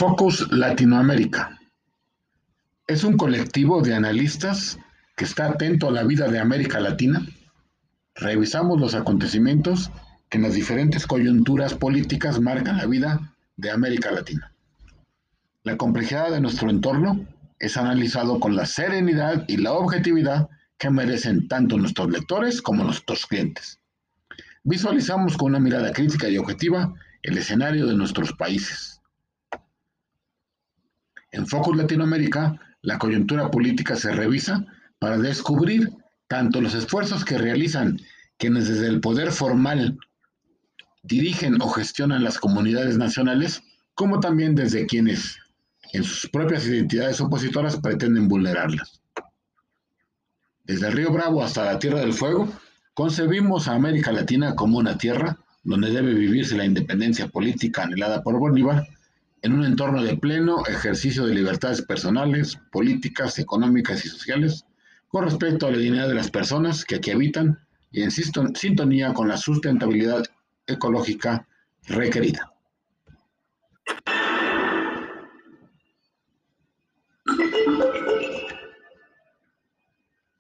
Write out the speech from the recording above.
Focus Latinoamérica. Es un colectivo de analistas que está atento a la vida de América Latina. Revisamos los acontecimientos que en las diferentes coyunturas políticas marcan la vida de América Latina. La complejidad de nuestro entorno es analizado con la serenidad y la objetividad que merecen tanto nuestros lectores como nuestros clientes. Visualizamos con una mirada crítica y objetiva el escenario de nuestros países en Focus Latinoamérica, la coyuntura política se revisa para descubrir tanto los esfuerzos que realizan quienes desde el poder formal dirigen o gestionan las comunidades nacionales, como también desde quienes en sus propias identidades opositoras pretenden vulnerarlas. Desde el río Bravo hasta la Tierra del Fuego, concebimos a América Latina como una tierra donde debe vivirse la independencia política anhelada por Bolívar en un entorno de pleno ejercicio de libertades personales, políticas, económicas y sociales, con respecto a la dignidad de las personas que aquí habitan y en sintonía con la sustentabilidad ecológica requerida.